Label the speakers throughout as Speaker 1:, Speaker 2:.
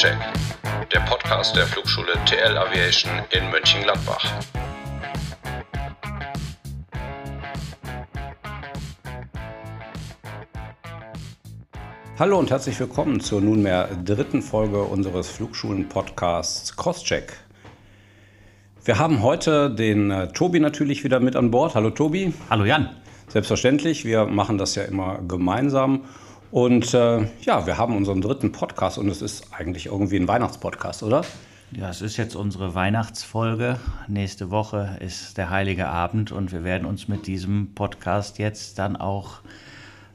Speaker 1: Crosscheck, der Podcast der Flugschule TL Aviation in Mönchengladbach.
Speaker 2: Hallo und herzlich willkommen zur nunmehr dritten Folge unseres Flugschulen-Podcasts Crosscheck. Wir haben heute den äh, Tobi natürlich wieder mit an Bord. Hallo Tobi.
Speaker 3: Hallo Jan.
Speaker 2: Selbstverständlich, wir machen das ja immer gemeinsam. Und äh, ja, wir haben unseren dritten Podcast und es ist eigentlich irgendwie ein Weihnachtspodcast, oder?
Speaker 3: Ja, es ist jetzt unsere Weihnachtsfolge. Nächste Woche ist der Heilige Abend und wir werden uns mit diesem Podcast jetzt dann auch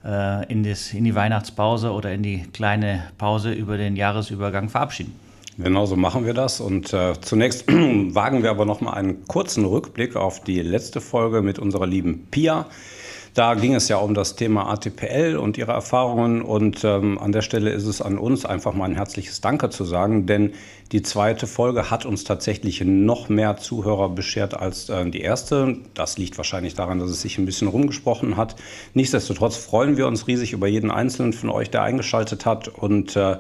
Speaker 3: äh, in, das, in die Weihnachtspause oder in die kleine Pause über den Jahresübergang verabschieden.
Speaker 2: Genauso machen wir das. Und äh, zunächst wagen wir aber noch mal einen kurzen Rückblick auf die letzte Folge mit unserer lieben Pia. Da ging es ja um das Thema ATPL und ihre Erfahrungen. Und ähm, an der Stelle ist es an uns einfach mal ein herzliches Danke zu sagen, denn die zweite Folge hat uns tatsächlich noch mehr Zuhörer beschert als äh, die erste. Das liegt wahrscheinlich daran, dass es sich ein bisschen rumgesprochen hat. Nichtsdestotrotz freuen wir uns riesig über jeden einzelnen von euch, der eingeschaltet hat. Und äh,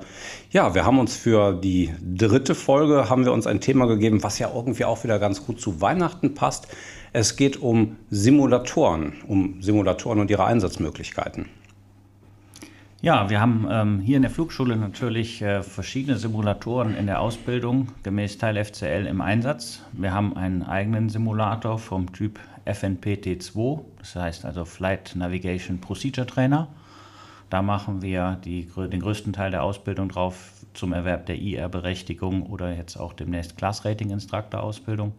Speaker 2: ja, wir haben uns für die dritte Folge haben wir uns ein Thema gegeben, was ja irgendwie auch wieder ganz gut zu Weihnachten passt. Es geht um Simulatoren, um Simulatoren und ihre Einsatzmöglichkeiten.
Speaker 3: Ja, wir haben ähm, hier in der Flugschule natürlich äh, verschiedene Simulatoren in der Ausbildung gemäß Teil FCL im Einsatz. Wir haben einen eigenen Simulator vom Typ FNPT2, das heißt also Flight Navigation Procedure Trainer. Da machen wir die, den größten Teil der Ausbildung drauf zum Erwerb der IR-Berechtigung oder jetzt auch demnächst Class Rating Instructor Ausbildung.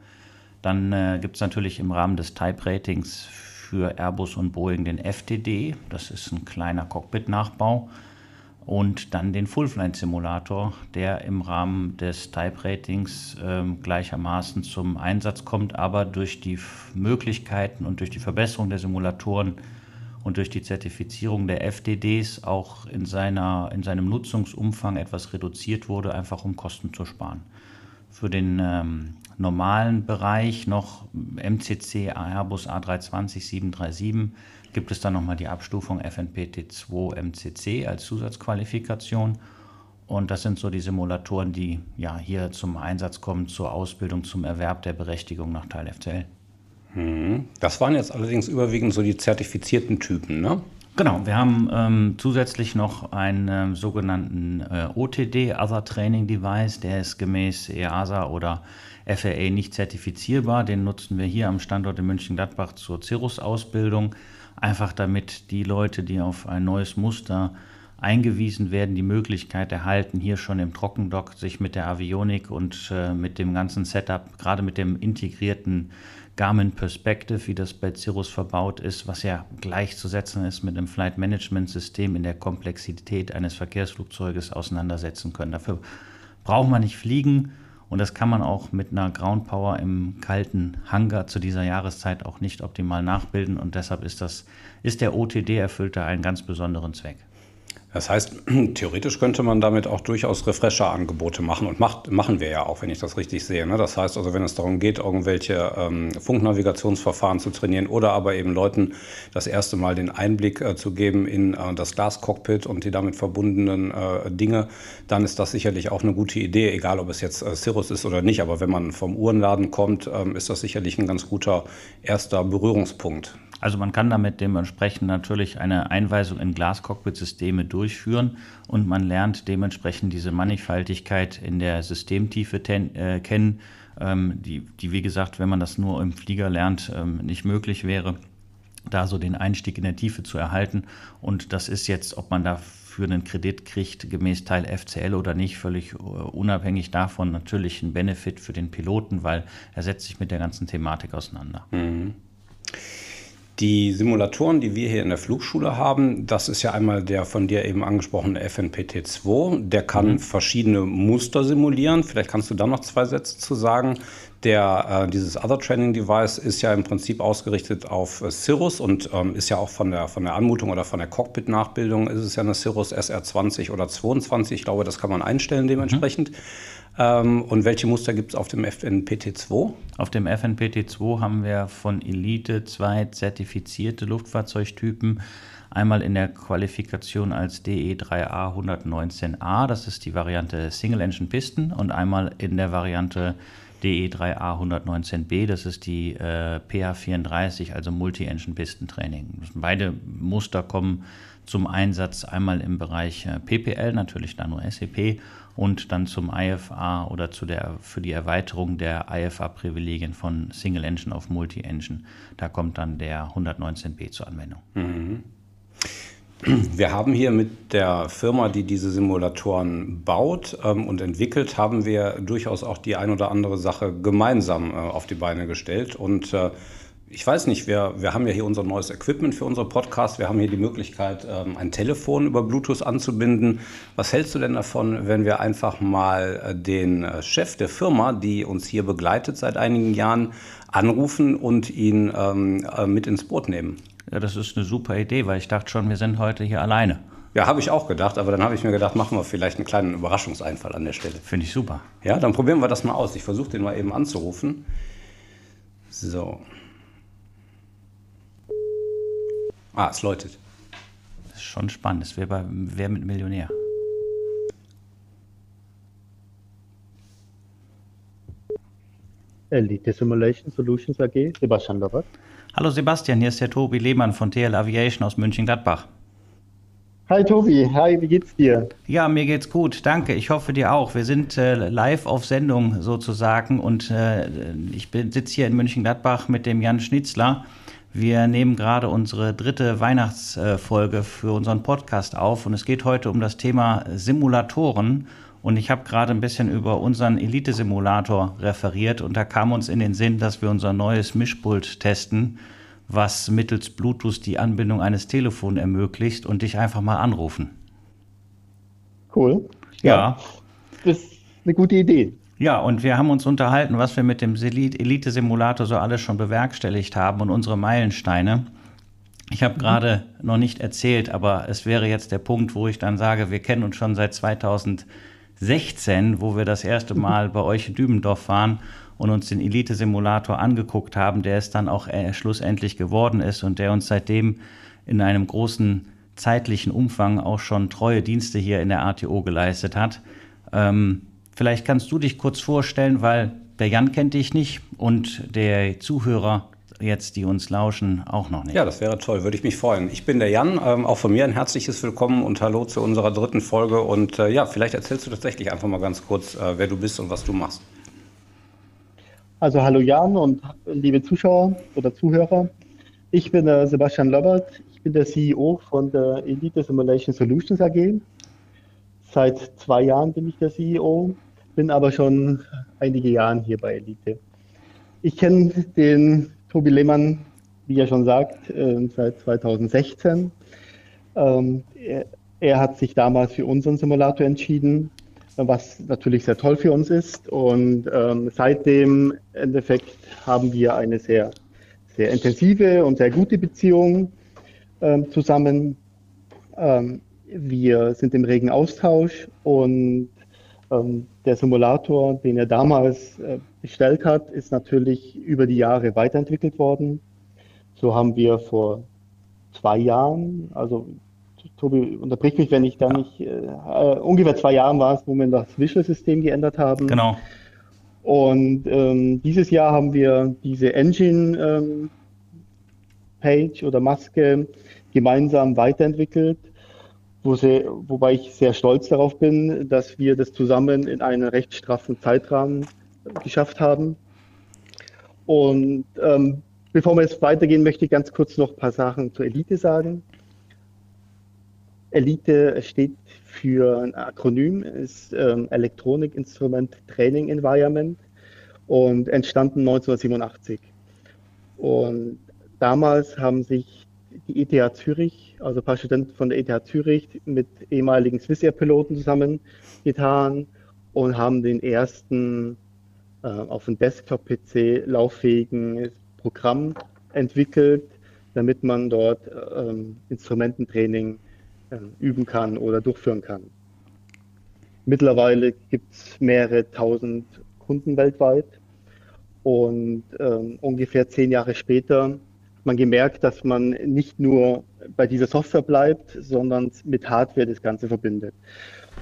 Speaker 3: Dann äh, gibt es natürlich im Rahmen des Type Ratings für Airbus und Boeing den FTD, das ist ein kleiner Cockpit-Nachbau. Und dann den Full-Flight-Simulator, der im Rahmen des Type-Ratings äh, gleichermaßen zum Einsatz kommt, aber durch die Möglichkeiten und durch die Verbesserung der Simulatoren und durch die Zertifizierung der FDDs auch in, seiner, in seinem Nutzungsumfang etwas reduziert wurde, einfach um Kosten zu sparen. Für den ähm, normalen Bereich noch MCC Airbus A320 737 gibt es dann nochmal die Abstufung FNPT2 MCC als Zusatzqualifikation. Und das sind so die Simulatoren, die ja hier zum Einsatz kommen zur Ausbildung, zum Erwerb der Berechtigung nach Teil FCL.
Speaker 2: Mhm. Das waren jetzt allerdings überwiegend so die zertifizierten Typen, ne?
Speaker 3: Genau, wir haben ähm, zusätzlich noch einen äh, sogenannten äh, OTD, Other Training Device, der ist gemäß EASA oder FAA nicht zertifizierbar. Den nutzen wir hier am Standort in München-Gladbach zur Cirrus-Ausbildung, einfach damit die Leute, die auf ein neues Muster eingewiesen werden, die Möglichkeit erhalten, hier schon im Trockendock sich mit der Avionik und äh, mit dem ganzen Setup, gerade mit dem integrierten Garmin Perspective, wie das bei Cirrus verbaut ist, was ja gleichzusetzen ist mit dem Flight Management System in der Komplexität eines Verkehrsflugzeuges auseinandersetzen können. Dafür braucht man nicht fliegen und das kann man auch mit einer Ground Power im kalten Hangar zu dieser Jahreszeit auch nicht optimal nachbilden und deshalb ist das ist der OTD erfüllt da einen ganz besonderen Zweck.
Speaker 2: Das heißt, theoretisch könnte man damit auch durchaus Refresher-Angebote machen und macht, machen wir ja auch, wenn ich das richtig sehe. Ne? Das heißt also, wenn es darum geht, irgendwelche ähm, Funknavigationsverfahren zu trainieren oder aber eben Leuten das erste Mal den Einblick äh, zu geben in äh, das Glascockpit und die damit verbundenen äh, Dinge, dann ist das sicherlich auch eine gute Idee, egal ob es jetzt äh, Cirrus ist oder nicht. Aber wenn man vom Uhrenladen kommt, ähm, ist das sicherlich ein ganz guter erster Berührungspunkt.
Speaker 3: Also man kann damit dementsprechend natürlich eine Einweisung in Glascockpit-Systeme durchführen und man lernt dementsprechend diese Mannigfaltigkeit in der Systemtiefe ten, äh, kennen, ähm, die, die, wie gesagt, wenn man das nur im Flieger lernt, ähm, nicht möglich wäre, da so den Einstieg in der Tiefe zu erhalten. Und das ist jetzt, ob man dafür einen Kredit kriegt, gemäß Teil FCL oder nicht, völlig uh, unabhängig davon natürlich ein Benefit für den Piloten, weil er setzt sich mit der ganzen Thematik auseinander. Mhm.
Speaker 2: Die Simulatoren, die wir hier in der Flugschule haben, das ist ja einmal der von dir eben angesprochene FNPT2. Der kann mhm. verschiedene Muster simulieren. Vielleicht kannst du da noch zwei Sätze zu sagen. Der, äh, dieses Other Training Device ist ja im Prinzip ausgerichtet auf äh, Cirrus und ähm, ist ja auch von der, von der Anmutung oder von der Cockpit-Nachbildung ist es ja eine Cirrus SR20 oder 22. Ich glaube, das kann man einstellen dementsprechend. Mhm. Ähm, und welche Muster gibt es auf dem FNPT2?
Speaker 3: Auf dem FNPT2 haben wir von Elite zwei zertifizierte Luftfahrzeugtypen. Einmal in der Qualifikation als DE3A 119A, das ist die Variante Single Engine Pisten, und einmal in der Variante DE3A 119B, das ist die äh, PH34, also Multi-Engine Pistentraining. Beide Muster kommen zum Einsatz einmal im Bereich äh, PPL, natürlich dann nur SEP, und dann zum IFA oder zu der, für die Erweiterung der IFA-Privilegien von Single Engine auf Multi-Engine. Da kommt dann der 119b zur Anwendung. Mhm.
Speaker 2: Wir haben hier mit der Firma, die diese Simulatoren baut ähm, und entwickelt, haben wir durchaus auch die ein oder andere Sache gemeinsam äh, auf die Beine gestellt. Und äh, ich weiß nicht, wir, wir haben ja hier unser neues Equipment für unsere Podcast. Wir haben hier die Möglichkeit, ähm, ein Telefon über Bluetooth anzubinden. Was hältst du denn davon, wenn wir einfach mal äh, den äh, Chef der Firma, die uns hier begleitet seit einigen Jahren, anrufen und ihn ähm, äh, mit ins Boot nehmen?
Speaker 3: Ja, das ist eine super Idee, weil ich dachte schon, wir sind heute hier alleine.
Speaker 2: Ja, habe ich auch gedacht, aber dann habe ich mir gedacht, machen wir vielleicht einen kleinen Überraschungseinfall an der Stelle.
Speaker 3: Finde ich super.
Speaker 2: Ja, dann probieren wir das mal aus. Ich versuche den mal eben anzurufen. So. Ah, es läutet.
Speaker 3: Das ist schon spannend. Das wäre bei Wer mit Millionär.
Speaker 4: Elite Simulation Solutions AG, Sebastian Lobbert.
Speaker 3: Hallo Sebastian, hier ist der Tobi Lehmann von TL Aviation aus München-Gladbach.
Speaker 4: Hi Tobi, hi, wie geht's dir?
Speaker 3: Ja, mir geht's gut, danke. Ich hoffe dir auch. Wir sind äh, live auf Sendung sozusagen und äh, ich sitze hier in München-Gladbach mit dem Jan Schnitzler. Wir nehmen gerade unsere dritte Weihnachtsfolge für unseren Podcast auf und es geht heute um das Thema Simulatoren. Und ich habe gerade ein bisschen über unseren Elite-Simulator referiert und da kam uns in den Sinn, dass wir unser neues Mischpult testen, was mittels Bluetooth die Anbindung eines Telefons ermöglicht und dich einfach mal anrufen.
Speaker 4: Cool.
Speaker 3: Ja. ja.
Speaker 4: Das ist eine gute Idee.
Speaker 3: Ja, und wir haben uns unterhalten, was wir mit dem Elite-Simulator so alles schon bewerkstelligt haben und unsere Meilensteine. Ich habe gerade noch nicht erzählt, aber es wäre jetzt der Punkt, wo ich dann sage, wir kennen uns schon seit 2000. 16, wo wir das erste Mal bei euch in Dübendorf waren und uns den Elite-Simulator angeguckt haben, der es dann auch äh, schlussendlich geworden ist und der uns seitdem in einem großen zeitlichen Umfang auch schon treue Dienste hier in der ATO geleistet hat. Ähm, vielleicht kannst du dich kurz vorstellen, weil der Jan kennt dich nicht und der Zuhörer jetzt, die uns lauschen, auch noch nicht.
Speaker 2: Ja, das wäre toll, würde ich mich freuen. Ich bin der Jan, ähm, auch von mir ein herzliches Willkommen und Hallo zu unserer dritten Folge. Und äh, ja, vielleicht erzählst du tatsächlich einfach mal ganz kurz, äh, wer du bist und was du machst.
Speaker 4: Also hallo Jan und liebe Zuschauer oder Zuhörer. Ich bin äh, Sebastian Lobbert, ich bin der CEO von der Elite Simulation Solutions AG. Seit zwei Jahren bin ich der CEO, bin aber schon einige Jahre hier bei Elite. Ich kenne den Tobi Lehmann, wie er schon sagt, äh, seit 2016. Ähm, er, hat sich damals für unseren Simulator entschieden, was natürlich sehr toll für uns ist. Und ähm, seitdem im Endeffekt haben wir eine sehr, sehr intensive und sehr gute Beziehung ähm, zusammen. wir sind im regen Austausch und der Simulator, den er damals äh, bestellt hat, ist natürlich über die Jahre weiterentwickelt worden. So haben wir vor zwei Jahren, also Tobi, unterbrich mich, wenn ich da nicht, äh, äh, ungefähr zwei Jahren war es, wo wir das Visual-System geändert haben.
Speaker 3: Genau.
Speaker 4: Und ähm, dieses Jahr haben wir diese Engine-Page ähm, oder Maske gemeinsam weiterentwickelt wo sie, wobei ich sehr stolz darauf bin, dass wir das zusammen in einem recht straffen Zeitrahmen geschafft haben. Und ähm, bevor wir jetzt weitergehen, möchte ich ganz kurz noch ein paar Sachen zur Elite sagen. Elite steht für ein Akronym, ist ähm, Electronic Instrument Training Environment und entstanden 1987. Und damals haben sich die ETH Zürich, also ein paar Studenten von der ETH Zürich mit ehemaligen Swissair-Piloten zusammengetan und haben den ersten äh, auf dem Desktop-PC lauffähigen Programm entwickelt, damit man dort ähm, Instrumententraining äh, üben kann oder durchführen kann. Mittlerweile gibt es mehrere tausend Kunden weltweit und ähm, ungefähr zehn Jahre später man gemerkt, dass man nicht nur bei dieser Software bleibt, sondern mit Hardware das Ganze verbindet.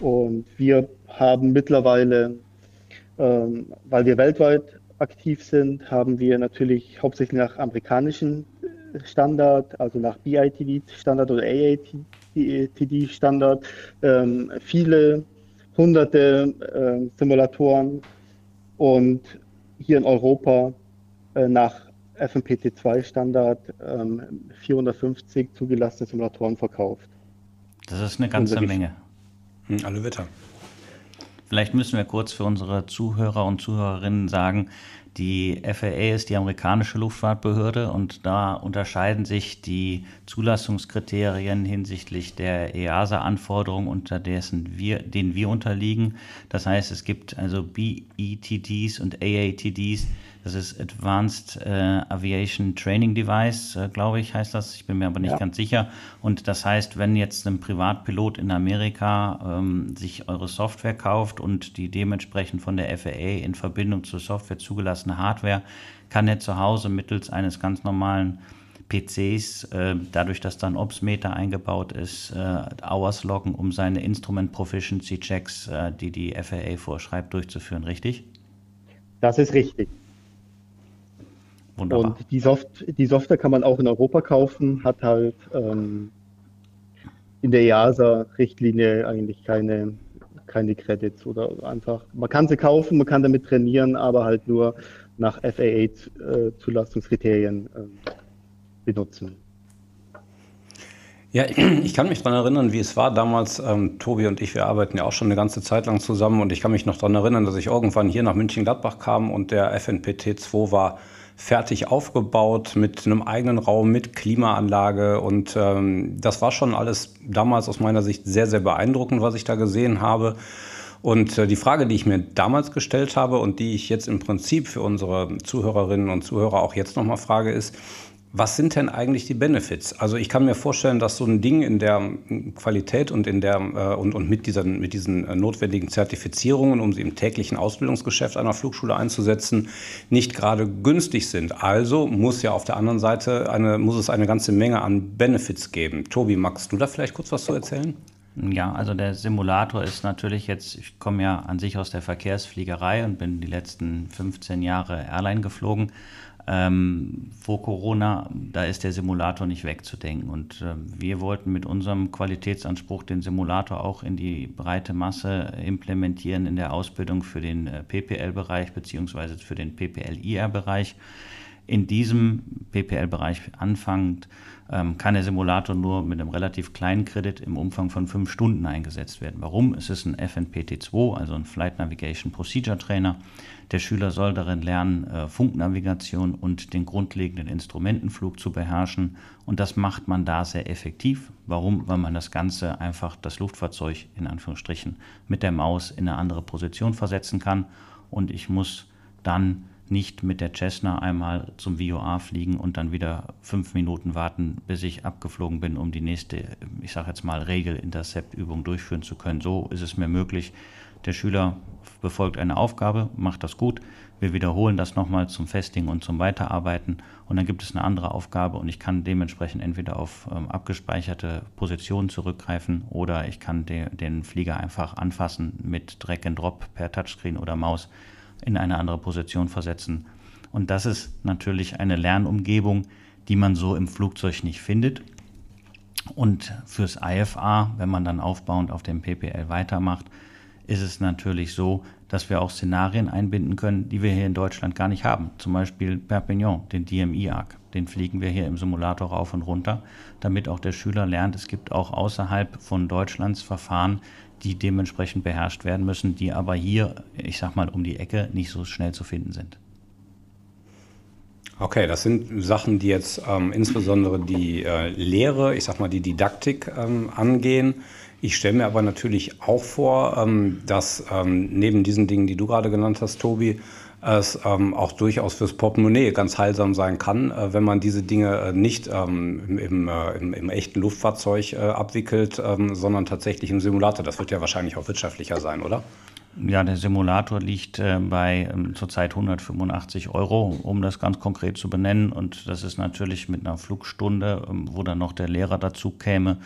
Speaker 4: Und wir haben mittlerweile, ähm, weil wir weltweit aktiv sind, haben wir natürlich hauptsächlich nach amerikanischen Standard, also nach BITD-Standard oder AATD-Standard, ähm, viele hunderte äh, Simulatoren und hier in Europa äh, nach FMPT2-Standard ähm, 450 zugelassene Simulatoren verkauft.
Speaker 3: Das ist eine ganze Menge.
Speaker 2: Hm, alle Wetter.
Speaker 3: Vielleicht müssen wir kurz für unsere Zuhörer und Zuhörerinnen sagen, die FAA ist die amerikanische Luftfahrtbehörde und da unterscheiden sich die Zulassungskriterien hinsichtlich der EASA-Anforderungen, unter dessen wir, denen wir unterliegen. Das heißt, es gibt also BETDs und AATDs, das ist Advanced äh, Aviation Training Device, äh, glaube ich, heißt das. Ich bin mir aber nicht ja. ganz sicher. Und das heißt, wenn jetzt ein Privatpilot in Amerika ähm, sich eure Software kauft und die dementsprechend von der FAA in Verbindung zur Software zugelassene Hardware, kann er zu Hause mittels eines ganz normalen PCs, äh, dadurch, dass da ein Ops-Meter eingebaut ist, äh, Hours loggen, um seine Instrument Proficiency Checks, äh, die die FAA vorschreibt, durchzuführen, richtig?
Speaker 4: Das ist richtig. Wunderbar. Und die, Soft die Software kann man auch in Europa kaufen, hat halt ähm, in der EASA-Richtlinie eigentlich keine, keine Credits oder einfach, man kann sie kaufen, man kann damit trainieren, aber halt nur nach FAA-Zulassungskriterien äh, benutzen.
Speaker 2: Ja, ich kann mich daran erinnern, wie es war damals. Ähm, Tobi und ich, wir arbeiten ja auch schon eine ganze Zeit lang zusammen und ich kann mich noch daran erinnern, dass ich irgendwann hier nach München-Gladbach kam und der FNPT 2 war fertig aufgebaut mit einem eigenen Raum, mit Klimaanlage. Und ähm, das war schon alles damals aus meiner Sicht sehr, sehr beeindruckend, was ich da gesehen habe. Und äh, die Frage, die ich mir damals gestellt habe und die ich jetzt im Prinzip für unsere Zuhörerinnen und Zuhörer auch jetzt nochmal frage, ist, was sind denn eigentlich die Benefits? Also ich kann mir vorstellen, dass so ein Ding in der Qualität und in der äh, und, und mit, dieser, mit diesen äh, notwendigen Zertifizierungen, um sie im täglichen Ausbildungsgeschäft einer Flugschule einzusetzen, nicht gerade günstig sind. Also muss ja auf der anderen Seite eine, muss es eine ganze Menge an Benefits geben. Tobi, magst du da vielleicht kurz was zu erzählen?
Speaker 3: Ja, also der Simulator ist natürlich jetzt, ich komme ja an sich aus der Verkehrsfliegerei und bin die letzten 15 Jahre Airline geflogen ähm, vor Corona, da ist der Simulator nicht wegzudenken. Und äh, wir wollten mit unserem Qualitätsanspruch den Simulator auch in die breite Masse implementieren in der Ausbildung für den äh, PPL-Bereich beziehungsweise für den PPL-IR-Bereich. In diesem PPL-Bereich anfangend ähm, kann der Simulator nur mit einem relativ kleinen Kredit im Umfang von fünf Stunden eingesetzt werden. Warum? Es ist ein FNPT2, also ein Flight Navigation Procedure Trainer. Der Schüler soll darin lernen, äh, Funknavigation und den grundlegenden Instrumentenflug zu beherrschen. Und das macht man da sehr effektiv. Warum? Weil man das Ganze einfach, das Luftfahrzeug in Anführungsstrichen, mit der Maus in eine andere Position versetzen kann. Und ich muss dann nicht mit der Cessna einmal zum VOA fliegen und dann wieder fünf Minuten warten, bis ich abgeflogen bin, um die nächste, ich sage jetzt mal, Regel-Intercept-Übung durchführen zu können. So ist es mir möglich. Der Schüler befolgt eine Aufgabe, macht das gut. Wir wiederholen das nochmal zum Festing und zum Weiterarbeiten und dann gibt es eine andere Aufgabe und ich kann dementsprechend entweder auf ähm, abgespeicherte Positionen zurückgreifen oder ich kann de den Flieger einfach anfassen mit Drag and Drop per Touchscreen oder Maus in eine andere Position versetzen. Und das ist natürlich eine Lernumgebung, die man so im Flugzeug nicht findet. Und fürs IFA, wenn man dann aufbauend auf dem PPL weitermacht, ist es natürlich so, dass wir auch Szenarien einbinden können, die wir hier in Deutschland gar nicht haben. Zum Beispiel Perpignan, den DMI-ARC. Den fliegen wir hier im Simulator rauf und runter, damit auch der Schüler lernt, es gibt auch außerhalb von Deutschlands Verfahren, die dementsprechend beherrscht werden müssen, die aber hier, ich sag mal, um die Ecke nicht so schnell zu finden sind.
Speaker 2: Okay, das sind Sachen, die jetzt ähm, insbesondere die äh, Lehre, ich sag mal die Didaktik ähm, angehen. Ich stelle mir aber natürlich auch vor, ähm, dass ähm, neben diesen Dingen, die du gerade genannt hast, Tobi, es ähm, auch durchaus fürs Portemonnaie ganz heilsam sein kann, äh, wenn man diese Dinge äh, nicht ähm, im, im, äh, im, im, echten Luftfahrzeug äh, abwickelt, ähm, sondern tatsächlich im Simulator. Das wird ja wahrscheinlich auch wirtschaftlicher sein, oder?
Speaker 3: Ja, der Simulator liegt äh, bei ähm, zurzeit 185 Euro, um das ganz konkret zu benennen. Und das ist natürlich mit einer Flugstunde, ähm, wo dann noch der Lehrer dazu käme.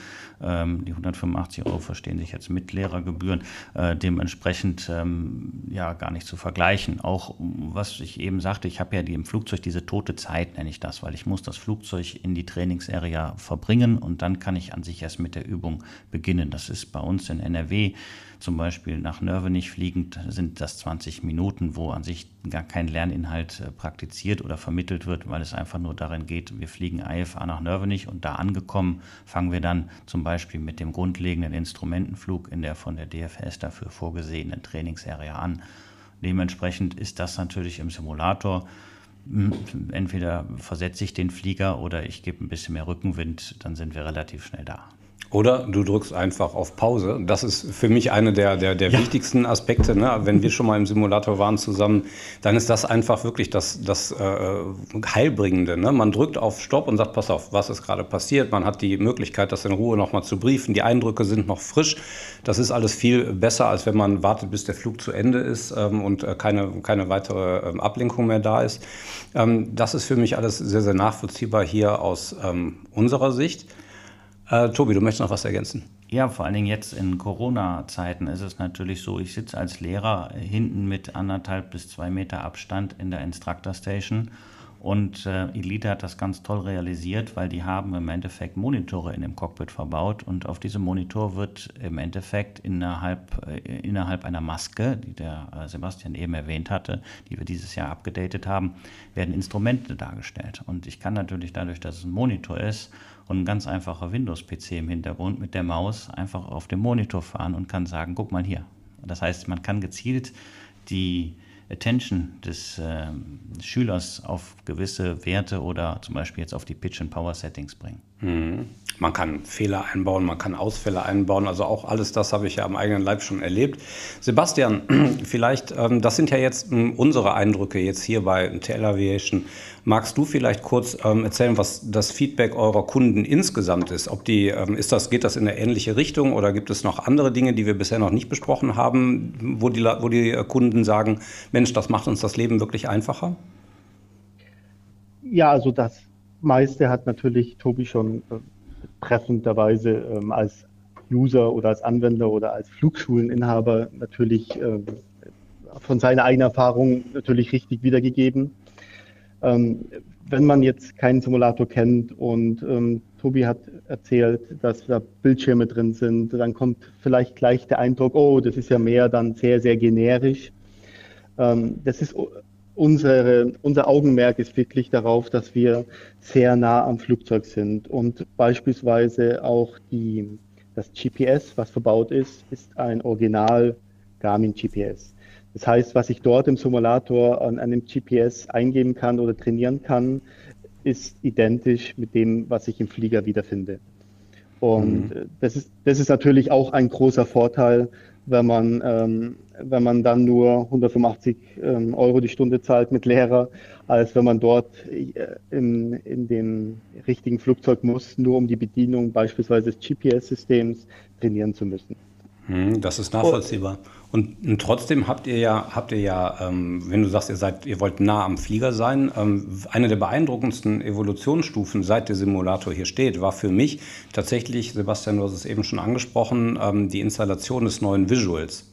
Speaker 3: Ähm, die 185 Euro verstehen sich jetzt mit Lehrergebühren, äh, dementsprechend ähm, ja gar nicht zu vergleichen. Auch was ich eben sagte, ich habe ja die, im Flugzeug diese tote Zeit, nenne ich das, weil ich muss das Flugzeug in die Trainingsarea verbringen und dann kann ich an sich erst mit der Übung beginnen. Das ist bei uns in NRW zum Beispiel nach Nörvenich fliegend sind das 20 Minuten, wo an sich gar kein Lerninhalt äh, praktiziert oder vermittelt wird, weil es einfach nur darin geht, wir fliegen IFA nach Nörvenich und da angekommen fangen wir dann zum Beispiel mit dem grundlegenden Instrumentenflug in der von der DFS dafür vorgesehenen Trainingsarea an. Dementsprechend ist das natürlich im Simulator hm, entweder versetze ich den Flieger oder ich gebe ein bisschen mehr Rückenwind, dann sind wir relativ schnell da.
Speaker 2: Oder du drückst einfach auf Pause. Das ist für mich eine der, der, der ja. wichtigsten Aspekte. Ne? Wenn wir schon mal im Simulator waren zusammen, dann ist das einfach wirklich das, das äh, Heilbringende. Ne? Man drückt auf Stopp und sagt, pass auf, was ist gerade passiert. Man hat die Möglichkeit, das in Ruhe nochmal zu briefen. Die Eindrücke sind noch frisch. Das ist alles viel besser, als wenn man wartet, bis der Flug zu Ende ist ähm, und äh, keine, keine weitere ähm, Ablenkung mehr da ist. Ähm, das ist für mich alles sehr, sehr nachvollziehbar hier aus ähm, unserer Sicht. Äh, Tobi, du möchtest noch was ergänzen?
Speaker 3: Ja, vor allen Dingen jetzt in Corona-Zeiten ist es natürlich so, ich sitze als Lehrer hinten mit anderthalb bis zwei Meter Abstand in der Instructor Station und äh, Elite hat das ganz toll realisiert, weil die haben im Endeffekt Monitore in dem Cockpit verbaut und auf diesem Monitor wird im Endeffekt innerhalb, äh, innerhalb einer Maske, die der äh, Sebastian eben erwähnt hatte, die wir dieses Jahr abgedatet haben, werden Instrumente dargestellt. Und ich kann natürlich dadurch, dass es ein Monitor ist und ein ganz einfacher Windows-PC im Hintergrund mit der Maus einfach auf dem Monitor fahren und kann sagen, guck mal hier. Das heißt, man kann gezielt die Attention des äh, Schülers auf gewisse Werte oder zum Beispiel jetzt auf die Pitch and Power Settings bringen.
Speaker 2: Mhm. Man kann Fehler einbauen, man kann Ausfälle einbauen, also auch alles das habe ich ja am eigenen Leib schon erlebt. Sebastian, vielleicht, ähm, das sind ja jetzt ähm, unsere Eindrücke jetzt hier bei TL Aviation. Magst du vielleicht kurz ähm, erzählen, was das Feedback eurer Kunden insgesamt ist? Ob die, ist das, geht das in eine ähnliche Richtung oder gibt es noch andere Dinge, die wir bisher noch nicht besprochen haben, wo die, wo die Kunden sagen, Mensch, das macht uns das Leben wirklich einfacher?
Speaker 4: Ja, also das meiste hat natürlich Tobi schon äh, treffenderweise ähm, als User oder als Anwender oder als Flugschuleninhaber natürlich ähm, von seiner eigenen Erfahrung natürlich richtig wiedergegeben. Ähm, wenn man jetzt keinen Simulator kennt und ähm, Tobi hat erzählt, dass da Bildschirme drin sind, dann kommt vielleicht gleich der Eindruck, oh, das ist ja mehr dann sehr, sehr generisch. Ähm, das ist unsere, unser Augenmerk ist wirklich darauf, dass wir sehr nah am Flugzeug sind und beispielsweise auch die, das GPS, was verbaut ist, ist ein Original Garmin GPS. Das heißt, was ich dort im Simulator an einem GPS eingeben kann oder trainieren kann, ist identisch mit dem, was ich im Flieger wiederfinde. Und mhm. das, ist, das ist natürlich auch ein großer Vorteil, wenn man, ähm, wenn man dann nur 185 ähm, Euro die Stunde zahlt mit Lehrer, als wenn man dort äh, in, in dem richtigen Flugzeug muss, nur um die Bedienung beispielsweise des GPS-Systems trainieren zu müssen.
Speaker 2: Hm, das ist nachvollziehbar. Und, und, trotzdem habt ihr ja, habt ihr ja, ähm, wenn du sagst, ihr seid, ihr wollt nah am Flieger sein, ähm, eine der beeindruckendsten Evolutionsstufen, seit der Simulator hier steht, war für mich tatsächlich, Sebastian, du hast es eben schon angesprochen, ähm, die Installation des neuen Visuals.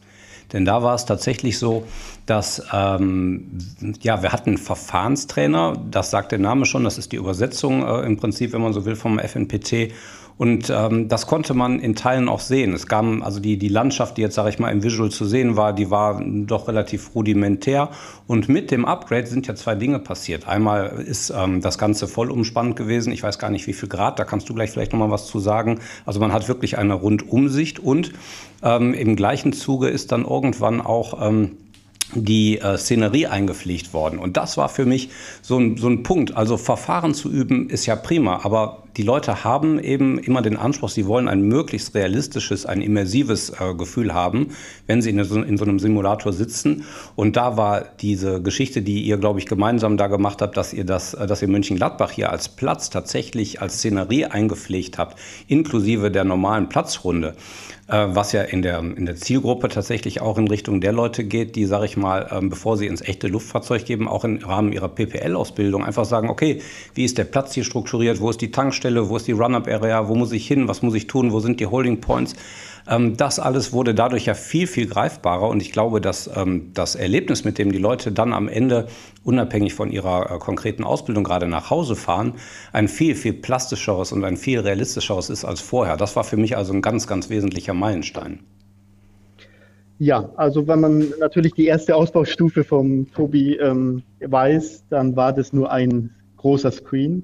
Speaker 2: Denn da war es tatsächlich so, dass ähm, ja, wir hatten einen Verfahrenstrainer, das sagt der Name schon, das ist die Übersetzung äh, im Prinzip, wenn man so will, vom FNPT. Und ähm, das konnte man in Teilen auch sehen. Es gab also die, die Landschaft, die jetzt, sage ich mal, im Visual zu sehen war, die war doch relativ rudimentär. Und mit dem Upgrade sind ja zwei Dinge passiert. Einmal ist ähm, das Ganze voll umspannend gewesen. Ich weiß gar nicht, wie viel Grad, da kannst du gleich vielleicht nochmal was zu sagen. Also man hat wirklich eine Rundumsicht und ähm, im gleichen Zuge ist dann irgendwann auch... Ähm, die äh, Szenerie eingepflegt worden. Und das war für mich so ein, so ein Punkt. Also Verfahren zu üben ist ja prima, aber die Leute haben eben immer den Anspruch, sie wollen ein möglichst realistisches, ein immersives äh, Gefühl haben, wenn sie in so, in so, einem Simulator sitzen. Und da war diese Geschichte, die ihr, glaube ich, gemeinsam da gemacht habt, dass ihr das, äh, dass ihr Mönchengladbach hier als Platz tatsächlich als Szenerie eingepflegt habt, inklusive der normalen Platzrunde. Äh, was ja in der, in der Zielgruppe tatsächlich auch in Richtung der Leute geht, die, sage ich mal, ähm, bevor sie ins echte Luftfahrzeug geben, auch im Rahmen ihrer PPL-Ausbildung einfach sagen, okay, wie ist der Platz hier strukturiert, wo ist die Tankstelle, wo ist die Run-Up-Area, wo muss ich hin, was muss ich tun, wo sind die Holding Points. Ähm, das alles wurde dadurch ja viel, viel greifbarer und ich glaube, dass ähm, das Erlebnis, mit dem die Leute dann am Ende unabhängig von ihrer äh, konkreten Ausbildung gerade nach Hause fahren, ein viel, viel plastischeres und ein viel realistischeres ist als vorher. Das war für mich also ein ganz, ganz wesentlicher Meilenstein.
Speaker 4: Ja, also wenn man natürlich die erste Ausbaustufe vom Tobi ähm, weiß, dann war das nur ein großer Screen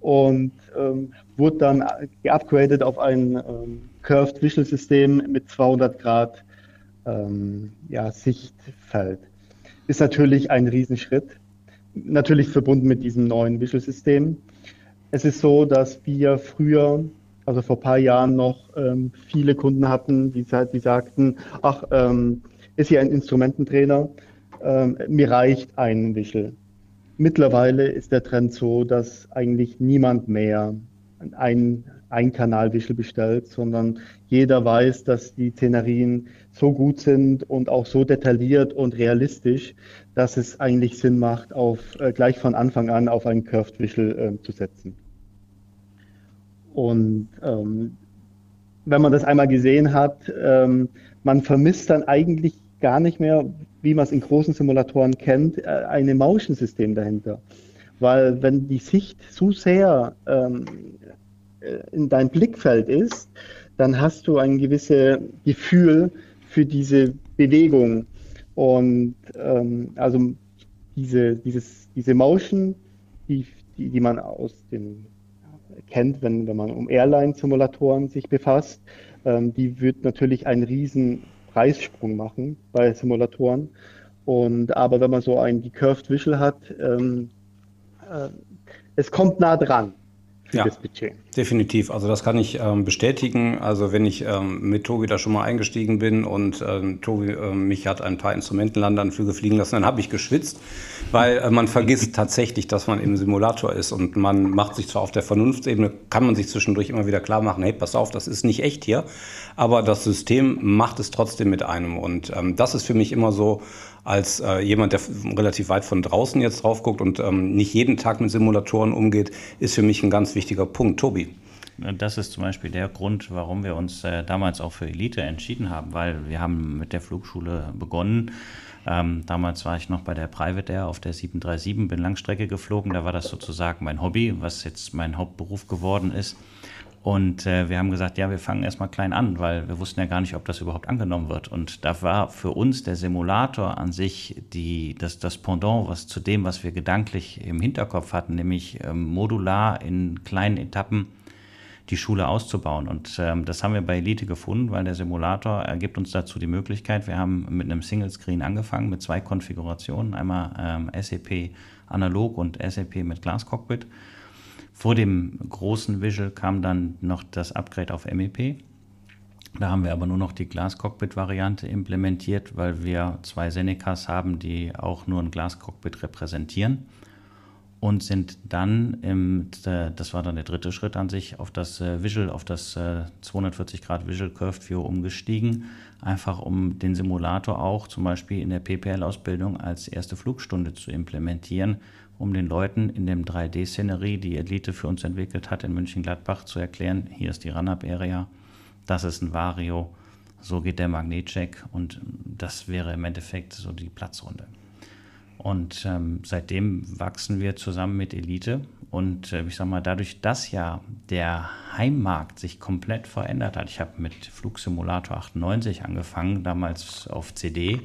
Speaker 4: und ähm, wurde dann geupgradet auf ein ähm, Curved Visual System mit 200 Grad ähm, ja, Sichtfeld. Ist natürlich ein Riesenschritt, natürlich verbunden mit diesem neuen Visual System. Es ist so, dass wir früher, also vor ein paar Jahren noch ähm, viele Kunden hatten, die, die sagten, ach, ähm, ist hier ein Instrumententrainer, ähm, mir reicht ein Visual. Mittlerweile ist der Trend so, dass eigentlich niemand mehr ein Ein-Kanal-Visual bestellt, sondern jeder weiß, dass die Szenerien so gut sind und auch so detailliert und realistisch, dass es eigentlich Sinn macht, auf, äh, gleich von Anfang an auf ein Curved Visual äh, zu setzen. Und ähm, wenn man das einmal gesehen hat, ähm, man vermisst dann eigentlich gar nicht mehr, wie man es in großen Simulatoren kennt, äh, ein Emotion-System dahinter. Weil wenn die Sicht zu sehr ähm, äh, in dein Blickfeld ist, dann hast du ein gewisses Gefühl für diese Bewegung. Und ähm, also diese, dieses, diese Motion, die, die, die man aus dem kennt, wenn, wenn man um Airline-Simulatoren sich befasst, ähm, die wird natürlich einen riesen Preissprung machen bei Simulatoren. Und aber wenn man so ein Curved Visual hat, ähm, äh, es kommt nah dran
Speaker 2: für ja, das Budget. Definitiv. Also das kann ich ähm, bestätigen. Also wenn ich ähm, mit Tobi da schon mal eingestiegen bin und ähm, Tobi äh, mich hat ein paar Instrumentenlandanflüge fliegen lassen, dann habe ich geschwitzt, weil äh, man vergisst tatsächlich, dass man im Simulator ist und man macht sich zwar auf der Vernunftsebene, kann man sich zwischendurch immer wieder klar machen, hey, pass auf, das ist nicht echt hier, aber das System macht es trotzdem mit einem und ähm, das ist für mich immer so als äh, jemand, der relativ weit von draußen jetzt drauf guckt und ähm, nicht jeden Tag mit Simulatoren umgeht, ist für mich ein ganz wichtiger Punkt. Tobi.
Speaker 3: Das ist zum Beispiel der Grund, warum wir uns äh, damals auch für Elite entschieden haben, weil wir haben mit der Flugschule begonnen. Ähm, damals war ich noch bei der Private Air auf der 737, bin Langstrecke geflogen. Da war das sozusagen mein Hobby, was jetzt mein Hauptberuf geworden ist. Und äh, wir haben gesagt, ja, wir fangen erstmal klein an, weil wir wussten ja gar nicht, ob das überhaupt angenommen wird. Und da war für uns der Simulator an sich die, das, das Pendant was zu dem, was wir gedanklich im Hinterkopf hatten, nämlich ähm, modular in kleinen Etappen die Schule auszubauen. Und ähm, das haben wir bei Elite gefunden, weil der Simulator ergibt uns dazu die Möglichkeit. Wir haben mit einem Single Screen angefangen, mit zwei Konfigurationen, einmal ähm, SAP analog und SAP mit Glascockpit. Vor dem großen Visual kam dann noch das Upgrade auf MEP. Da haben wir aber nur noch die Glas-Cockpit-Variante implementiert, weil wir zwei Senecas haben, die auch nur ein Glas-Cockpit repräsentieren und sind dann, im, das war dann der dritte Schritt an sich, auf das äh, Visual, auf das 240 äh, Grad Visual Curved View umgestiegen, einfach um den Simulator auch zum Beispiel in der PPL-Ausbildung als erste Flugstunde zu implementieren um den Leuten in dem 3D-Szenerie, die Elite für uns entwickelt hat in München-Gladbach, zu erklären, hier ist die Run-Up-Area, das ist ein Vario, so geht der Magnetcheck und das wäre im Endeffekt so die Platzrunde. Und ähm, seitdem wachsen wir zusammen mit Elite. Und äh, ich sage mal, dadurch, dass ja der Heimmarkt sich komplett verändert hat, ich habe mit Flugsimulator 98 angefangen, damals auf CD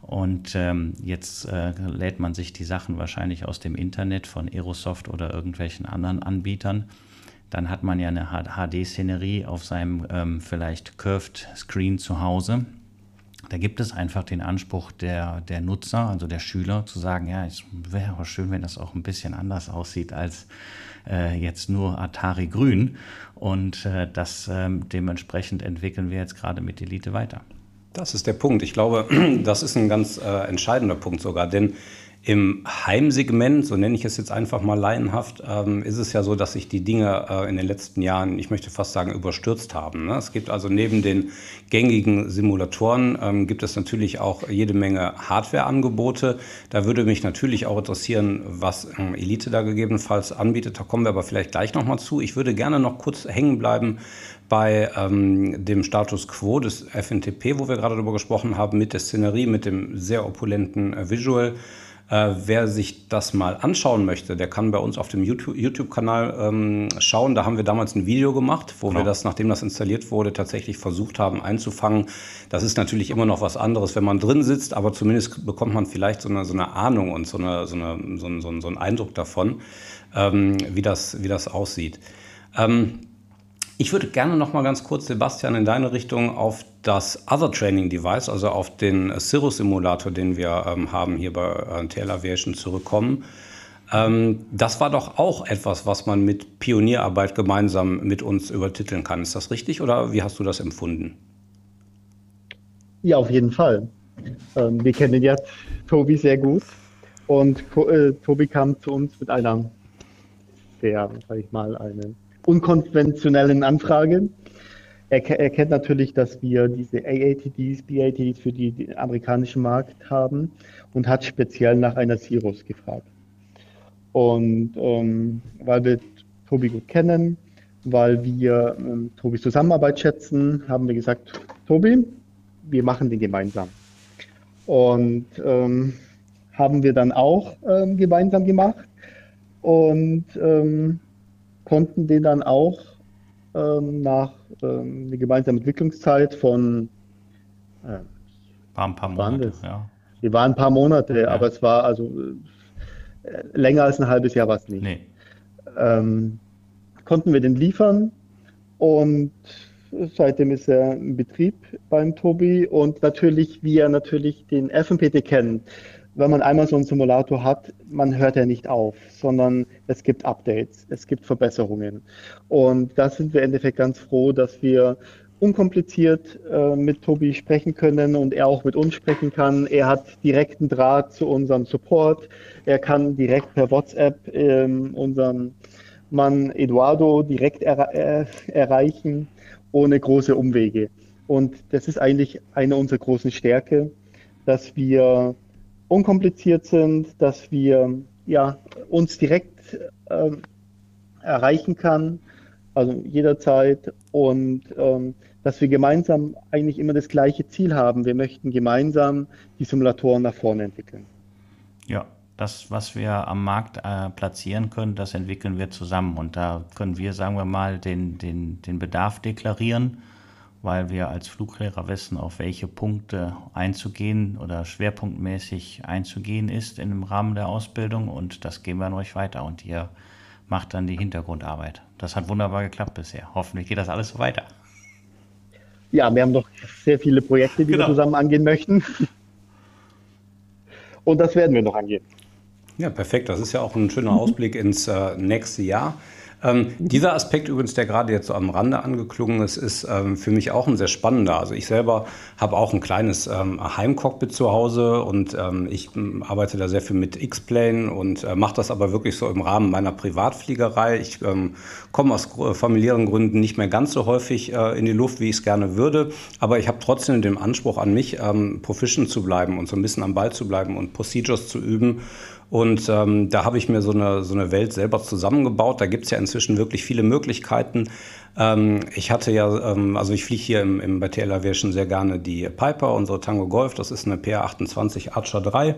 Speaker 3: und ähm, jetzt äh, lädt man sich die Sachen wahrscheinlich aus dem Internet von Aerosoft oder irgendwelchen anderen Anbietern. Dann hat man ja eine HD-Szenerie auf seinem ähm, vielleicht Curved Screen zu Hause. Da gibt es einfach den Anspruch der, der Nutzer, also der Schüler, zu sagen, ja, es wäre aber schön, wenn das auch ein bisschen anders aussieht als äh, jetzt nur Atari Grün. Und äh, das äh, dementsprechend entwickeln wir jetzt gerade mit Elite weiter.
Speaker 2: Das ist der Punkt. Ich glaube, das ist ein ganz äh, entscheidender Punkt sogar, denn im Heimsegment, so nenne ich es jetzt einfach mal laienhaft, ähm, ist es ja so, dass sich die Dinge äh, in den letzten Jahren, ich möchte fast sagen, überstürzt haben. Ne? Es gibt also neben den gängigen Simulatoren, ähm, gibt es natürlich auch jede Menge Hardware-Angebote. Da würde mich natürlich auch interessieren, was ähm, Elite da gegebenenfalls anbietet. Da kommen wir aber vielleicht gleich nochmal zu. Ich würde gerne noch kurz hängen bleiben bei ähm, dem Status quo des FNTP, wo wir gerade darüber gesprochen haben, mit der Szenerie, mit dem sehr opulenten äh, Visual. Äh, wer sich das mal anschauen möchte, der kann bei uns auf dem YouTube-Kanal ähm, schauen. Da haben wir damals ein Video gemacht, wo genau. wir das, nachdem das installiert wurde, tatsächlich versucht haben einzufangen. Das ist natürlich immer noch was anderes, wenn man drin sitzt, aber zumindest bekommt man vielleicht so eine, so eine Ahnung und so, eine, so, eine, so, ein, so einen Eindruck davon, ähm, wie, das, wie das aussieht. Ähm, ich würde gerne noch mal ganz kurz, Sebastian, in deine Richtung auf das Other Training Device, also auf den Cirrus Simulator, den wir ähm, haben hier bei äh, TL Aviation zurückkommen. Ähm, das war doch auch etwas, was man mit Pionierarbeit gemeinsam mit uns übertiteln kann. Ist das richtig oder wie hast du das empfunden?
Speaker 4: Ja, auf jeden Fall. Ähm, wir kennen ja Tobi sehr gut und äh, Tobi kam zu uns mit einer sehr, sag ich mal, eine unkonventionellen Anfrage. Er, er, kennt natürlich, dass wir diese AATDs, BATDs für den amerikanischen Markt haben und hat speziell nach einer Cirrus gefragt. Und ähm, weil wir Tobi gut kennen, weil wir ähm, Tobis Zusammenarbeit schätzen, haben wir gesagt, Tobi, wir machen den gemeinsam. Und ähm, haben wir dann auch ähm, gemeinsam gemacht. Und ähm, konnten den dann auch ähm, nach ähm, einer gemeinsamen Entwicklungszeit von
Speaker 3: äh, war ein paar Monate, ja.
Speaker 4: Die waren ein paar Monate, ja. aber es war also äh, länger als ein halbes Jahr war es nicht. Nee. Ähm, konnten wir den liefern und seitdem ist er im Betrieb beim Tobi und natürlich, wie er natürlich den FMPT kennt, wenn man einmal so einen Simulator hat, man hört ja nicht auf, sondern es gibt Updates, es gibt Verbesserungen. Und da sind wir im Endeffekt ganz froh, dass wir unkompliziert äh, mit Tobi sprechen können und er auch mit uns sprechen kann. Er hat direkten Draht zu unserem Support. Er kann direkt per WhatsApp ähm, unseren Mann Eduardo direkt er äh, erreichen, ohne große Umwege. Und das ist eigentlich eine unserer großen Stärke, dass wir unkompliziert sind, dass wir ja, uns direkt äh, erreichen kann, also jederzeit und ähm, dass wir gemeinsam eigentlich immer das gleiche Ziel haben. Wir möchten gemeinsam die Simulatoren nach vorne entwickeln.
Speaker 3: Ja, das, was wir am Markt äh, platzieren können, das entwickeln wir zusammen. Und da können wir, sagen wir mal, den, den, den Bedarf deklarieren weil wir als Fluglehrer wissen, auf welche Punkte einzugehen oder schwerpunktmäßig einzugehen ist im Rahmen der Ausbildung und das geben wir an euch weiter und ihr macht dann die Hintergrundarbeit. Das hat wunderbar geklappt bisher. Hoffentlich geht das alles so weiter.
Speaker 4: Ja, wir haben noch sehr viele Projekte, die genau. wir zusammen angehen möchten. Und das werden wir noch angehen.
Speaker 2: Ja, perfekt. Das ist ja auch ein schöner Ausblick ins äh, nächste Jahr. Ähm, dieser Aspekt übrigens, der gerade jetzt so am Rande angeklungen ist, ist ähm, für mich auch ein sehr spannender. Also ich selber habe auch ein kleines ähm, Heimcockpit zu Hause und ähm, ich ähm, arbeite da sehr viel mit X-Plane und äh, mache das aber wirklich so im Rahmen meiner Privatfliegerei. Ich ähm, komme aus familiären Gründen nicht mehr ganz so häufig äh, in die Luft, wie ich es gerne würde, aber ich habe trotzdem den Anspruch an mich, proficient zu bleiben und so ein bisschen am Ball zu bleiben und Procedures zu üben und ähm, da habe ich mir so eine, so eine Welt selber zusammengebaut. Da gibt es ja inzwischen wirklich viele Möglichkeiten. Ähm, ich hatte ja, ähm, also ich fliege hier im, im, bei TL Aviation sehr gerne die Piper, unsere Tango Golf. Das ist eine PR28 Archer 3.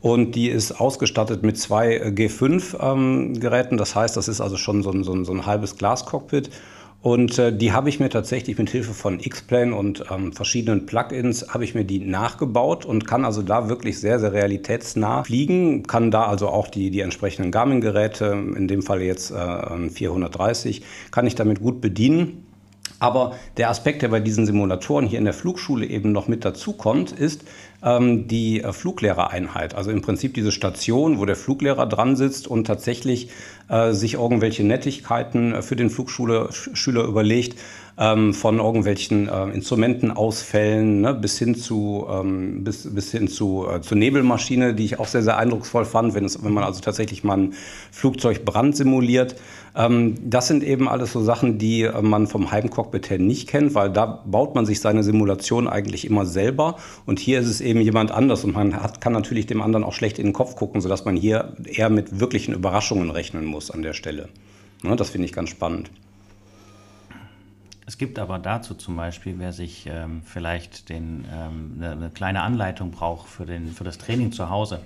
Speaker 2: Und die ist ausgestattet mit zwei G5-Geräten. Ähm, das heißt, das ist also schon so ein, so ein, so ein halbes Glascockpit. Und äh, die habe ich mir tatsächlich mit Hilfe von X-Plane und ähm, verschiedenen Plugins habe ich mir die nachgebaut und kann also da wirklich sehr, sehr realitätsnah fliegen. Kann da also auch die, die entsprechenden Garmin-Geräte, in dem Fall jetzt äh, 430, kann ich damit gut bedienen. Aber der Aspekt, der bei diesen Simulatoren hier in der Flugschule eben noch mit dazu kommt, ist die äh, Fluglehrereinheit. Also im Prinzip diese Station, wo der Fluglehrer dran sitzt und tatsächlich äh, sich irgendwelche Nettigkeiten äh, für den Flugschüler überlegt, ähm, von irgendwelchen äh, Instrumentenausfällen ne, bis hin zu, ähm, bis, bis hin zu äh, zur Nebelmaschine, die ich auch sehr, sehr eindrucksvoll fand, wenn, es, wenn man also tatsächlich mal ein Flugzeugbrand simuliert. Ähm, das sind eben alles so Sachen, die äh, man vom Heimcockpit her nicht kennt, weil da baut man sich seine Simulation eigentlich immer selber und hier ist es eben jemand anders und man hat, kann natürlich dem anderen auch schlecht in den Kopf gucken, sodass man hier eher mit wirklichen Überraschungen rechnen muss an der Stelle. Ne, das finde ich ganz spannend.
Speaker 3: Es gibt aber dazu zum Beispiel, wer sich ähm, vielleicht den, ähm, eine, eine, kleine Anleitung braucht für, den, für das Training zu Hause.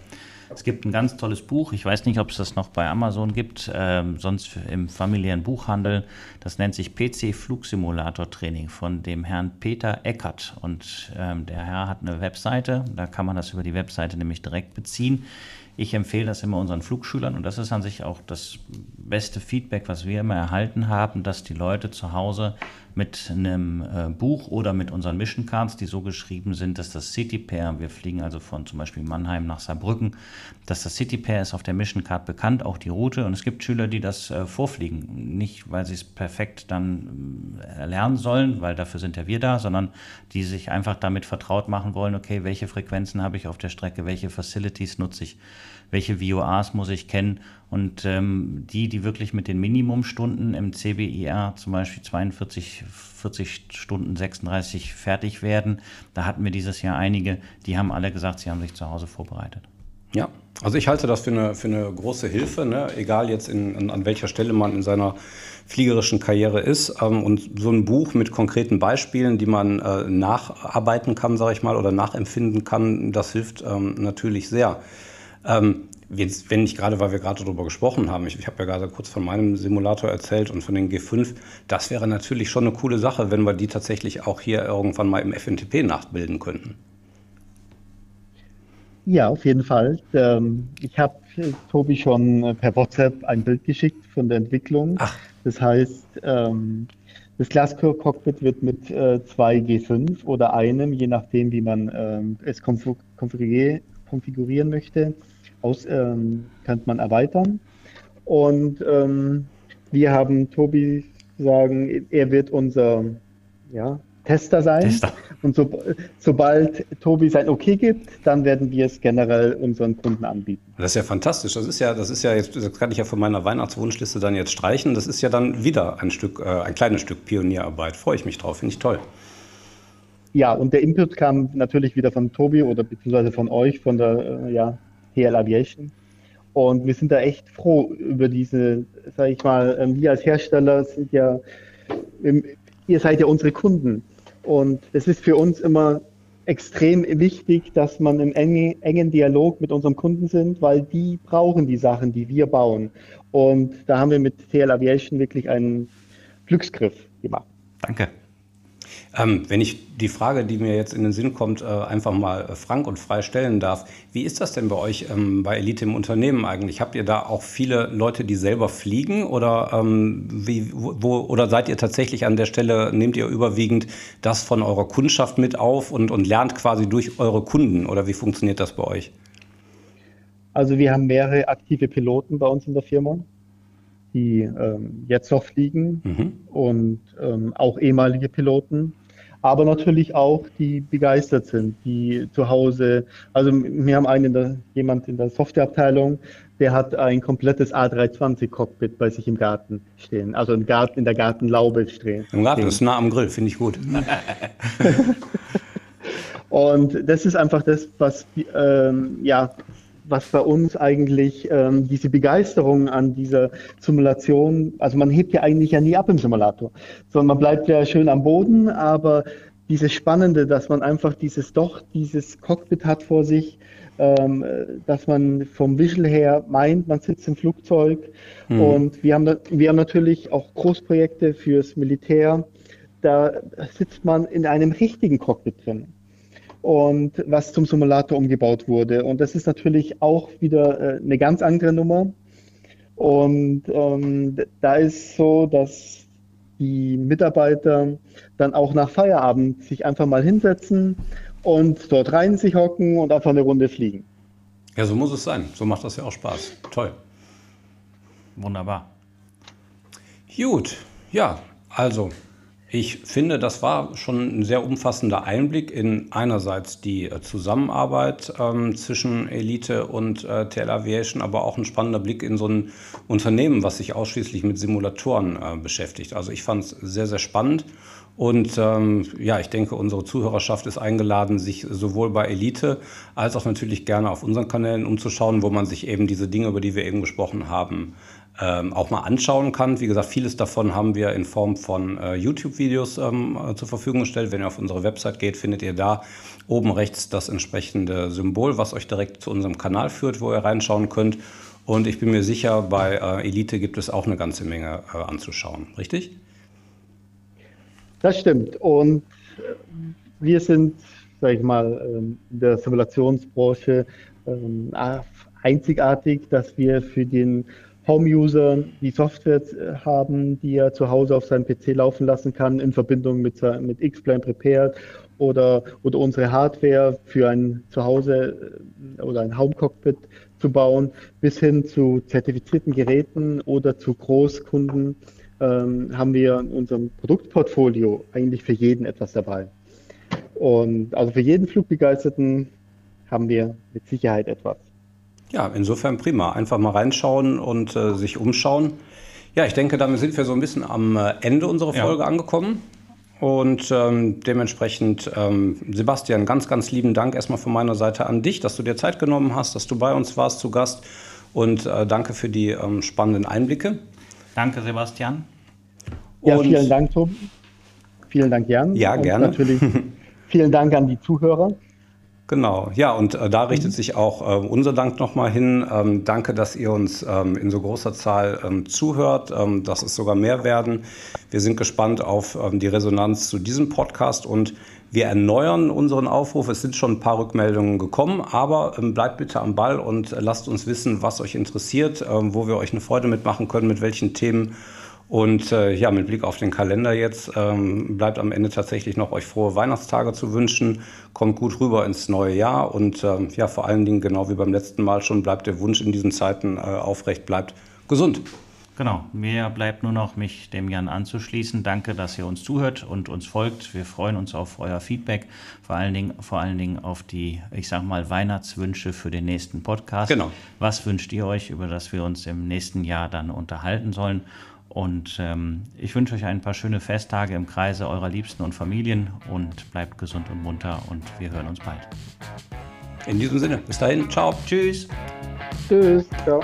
Speaker 3: Es gibt ein ganz tolles Buch, ich weiß nicht, ob es das noch bei Amazon gibt, ähm, sonst im familiären Buchhandel. Das nennt sich PC Flugsimulator Training von dem Herrn Peter Eckert. Und ähm, der Herr hat eine Webseite, da kann man das über die Webseite nämlich direkt beziehen. Ich empfehle das immer unseren Flugschülern und das ist an sich auch das beste Feedback, was wir immer erhalten haben, dass die Leute zu Hause mit einem äh, Buch oder mit unseren Mission Cards, die so geschrieben sind, dass das City Pair, wir fliegen also von zum Beispiel Mannheim nach Saarbrücken, dass das City Pair ist auf der Mission Card bekannt, auch die Route. Und es gibt Schüler, die das äh, vorfliegen, nicht weil sie es perfekt dann äh, erlernen sollen, weil dafür sind ja wir da, sondern die sich einfach damit vertraut machen wollen, okay, welche Frequenzen habe ich auf der Strecke, welche Facilities nutze ich welche VOAs muss ich kennen. Und ähm, die, die wirklich mit den Minimumstunden im CBIR zum Beispiel 42, 40 Stunden 36 fertig werden, da hatten wir dieses Jahr einige, die haben alle gesagt, sie haben sich zu Hause vorbereitet.
Speaker 2: Ja, also ich halte das für eine, für eine große Hilfe, ne? egal jetzt in, an, an welcher Stelle man in seiner fliegerischen Karriere ist. Ähm, und so ein Buch mit konkreten Beispielen, die man äh, nacharbeiten kann, sage ich mal, oder nachempfinden kann, das hilft ähm, natürlich sehr. Ähm, jetzt, wenn nicht gerade, weil wir gerade darüber gesprochen haben, ich, ich habe ja gerade kurz von meinem Simulator erzählt und von den G5, das wäre natürlich schon eine coole Sache, wenn wir die tatsächlich auch hier irgendwann mal im FNTP nachbilden könnten.
Speaker 4: Ja, auf jeden Fall. Ähm, ich habe Tobi schon per WhatsApp ein Bild geschickt von der Entwicklung. Ach. Das heißt, ähm, das Glasscockpit wird mit äh, zwei G5 oder einem, je nachdem, wie man ähm, es konfigurieren möchte, aus, ähm, kann man erweitern. Und ähm, wir haben Tobi sagen, er wird unser ja, Tester sein. Tester. Und so, sobald Tobi sein Okay gibt, dann werden wir es generell unseren Kunden anbieten.
Speaker 2: Das ist ja fantastisch. Das ist ja, das ist ja jetzt, das kann ich ja von meiner Weihnachtswunschliste dann jetzt streichen. Das ist ja dann wieder ein Stück, äh, ein kleines Stück Pionierarbeit. Freue ich mich drauf, finde ich toll.
Speaker 4: Ja, und der Input kam natürlich wieder von Tobi oder beziehungsweise von euch, von der äh, ja, TL Aviation. Und wir sind da echt froh über diese, sage ich mal, ähm, wir als Hersteller sind ja, ihr seid ja unsere Kunden. Und es ist für uns immer extrem wichtig, dass man im engen Dialog mit unserem Kunden sind, weil die brauchen die Sachen, die wir bauen. Und da haben wir mit TL Aviation wirklich einen Glücksgriff gemacht.
Speaker 2: Danke. Ähm, wenn ich die Frage, die mir jetzt in den Sinn kommt, äh, einfach mal äh, frank und frei stellen darf, wie ist das denn bei euch ähm, bei Elite im Unternehmen eigentlich? Habt ihr da auch viele Leute, die selber fliegen oder, ähm, wie, wo, oder seid ihr tatsächlich an der Stelle, nehmt ihr überwiegend das von eurer Kundschaft mit auf und, und lernt quasi durch eure Kunden oder wie funktioniert das bei euch?
Speaker 4: Also wir haben mehrere aktive Piloten bei uns in der Firma die ähm, jetzt noch fliegen mhm. und ähm, auch ehemalige Piloten aber natürlich auch die begeistert sind, die zu Hause, also wir haben einen, der, jemand in der Softwareabteilung, der hat ein komplettes A320-Cockpit bei sich im Garten stehen, also im Garten, in der Gartenlaube stehen.
Speaker 2: Im Garten, das ist nah am Grill, finde ich gut.
Speaker 4: Und das ist einfach das, was ähm, ja, was bei uns eigentlich ähm, diese Begeisterung an dieser Simulation, also man hebt ja eigentlich ja nie ab im Simulator, sondern man bleibt ja schön am Boden, aber dieses Spannende, dass man einfach dieses doch, dieses Cockpit hat vor sich, ähm, dass man vom Visual her meint, man sitzt im Flugzeug mhm. und wir haben, wir haben natürlich auch Großprojekte fürs Militär, da sitzt man in einem richtigen Cockpit drin und was zum Simulator umgebaut wurde. Und das ist natürlich auch wieder äh, eine ganz andere Nummer. Und ähm, da ist so, dass die Mitarbeiter dann auch nach Feierabend sich einfach mal hinsetzen und dort rein sich hocken und einfach eine Runde fliegen.
Speaker 2: Ja, so muss es sein. So macht das ja auch Spaß. Toll.
Speaker 3: Wunderbar.
Speaker 2: Gut, ja, also ich finde, das war schon ein sehr umfassender Einblick in einerseits die äh, Zusammenarbeit ähm, zwischen Elite und äh, TL Aviation, aber auch ein spannender Blick in so ein Unternehmen, was sich ausschließlich mit Simulatoren äh, beschäftigt. Also ich fand es sehr, sehr spannend. Und ähm, ja, ich denke, unsere Zuhörerschaft ist eingeladen, sich sowohl bei Elite als auch natürlich gerne auf unseren Kanälen umzuschauen, wo man sich eben diese Dinge, über die wir eben gesprochen haben, ähm, auch mal anschauen kann. Wie gesagt, vieles davon haben wir in Form von äh, YouTube-Videos ähm, äh, zur Verfügung gestellt. Wenn ihr auf unsere Website geht, findet ihr da oben rechts das entsprechende Symbol, was euch direkt zu unserem Kanal führt, wo ihr reinschauen könnt. Und ich bin mir sicher, bei äh, Elite gibt es auch eine ganze Menge äh, anzuschauen. Richtig?
Speaker 4: Das stimmt. Und wir sind, sage ich mal, ähm, in der Simulationsbranche ähm, einzigartig, dass wir für den Home-User die Software äh, haben, die er zu Hause auf seinem PC laufen lassen kann, in Verbindung mit, mit X-Plane Prepared oder, oder unsere Hardware für ein Zuhause äh, oder ein Home-Cockpit zu bauen, bis hin zu zertifizierten Geräten oder zu Großkunden ähm, haben wir in unserem Produktportfolio eigentlich für jeden etwas dabei. Und also für jeden Flugbegeisterten haben wir mit Sicherheit etwas.
Speaker 2: Ja, insofern prima. Einfach mal reinschauen und äh, sich umschauen. Ja, ich denke, damit sind wir so ein bisschen am äh, Ende unserer Folge ja. angekommen. Und ähm, dementsprechend, ähm, Sebastian, ganz, ganz lieben Dank erstmal von meiner Seite an dich, dass du dir Zeit genommen hast, dass du bei uns warst zu Gast. Und äh, danke für die ähm, spannenden Einblicke.
Speaker 3: Danke, Sebastian.
Speaker 4: Ja, und vielen Dank, Tom. Vielen Dank, Jan.
Speaker 2: Ja, und gerne.
Speaker 4: Natürlich vielen Dank an die Zuhörer.
Speaker 2: Genau, ja, und äh, da richtet mhm. sich auch äh, unser Dank nochmal hin. Ähm, danke, dass ihr uns ähm, in so großer Zahl ähm, zuhört, ähm, dass es sogar mehr werden. Wir sind gespannt auf ähm, die Resonanz zu diesem Podcast und wir erneuern unseren Aufruf. Es sind schon ein paar Rückmeldungen gekommen, aber ähm, bleibt bitte am Ball und lasst uns wissen, was euch interessiert, wo wir euch eine Freude mitmachen können, mit welchen Themen und äh, ja, mit Blick auf den Kalender jetzt ähm, bleibt am Ende tatsächlich noch euch frohe Weihnachtstage zu wünschen. Kommt gut rüber ins neue Jahr und ähm, ja, vor allen Dingen, genau wie beim letzten Mal schon, bleibt der Wunsch in diesen Zeiten äh, aufrecht, bleibt gesund.
Speaker 3: Genau, mir bleibt nur noch, mich dem Jan anzuschließen. Danke, dass ihr uns zuhört und uns folgt. Wir freuen uns auf euer Feedback, vor allen Dingen, vor allen Dingen auf die, ich sag mal, Weihnachtswünsche für den nächsten Podcast.
Speaker 2: Genau.
Speaker 3: Was wünscht ihr euch, über das wir uns im nächsten Jahr dann unterhalten sollen? Und ähm, ich wünsche euch ein paar schöne Festtage im Kreise eurer Liebsten und Familien und bleibt gesund und munter und wir hören uns bald.
Speaker 2: In diesem Sinne, bis dahin, ciao.
Speaker 3: Tschüss.
Speaker 4: Tschüss, ciao.